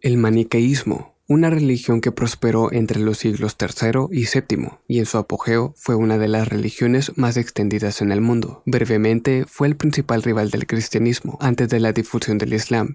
El maniqueísmo, una religión que prosperó entre los siglos III y VII, y en su apogeo fue una de las religiones más extendidas en el mundo. Brevemente, fue el principal rival del cristianismo antes de la difusión del Islam,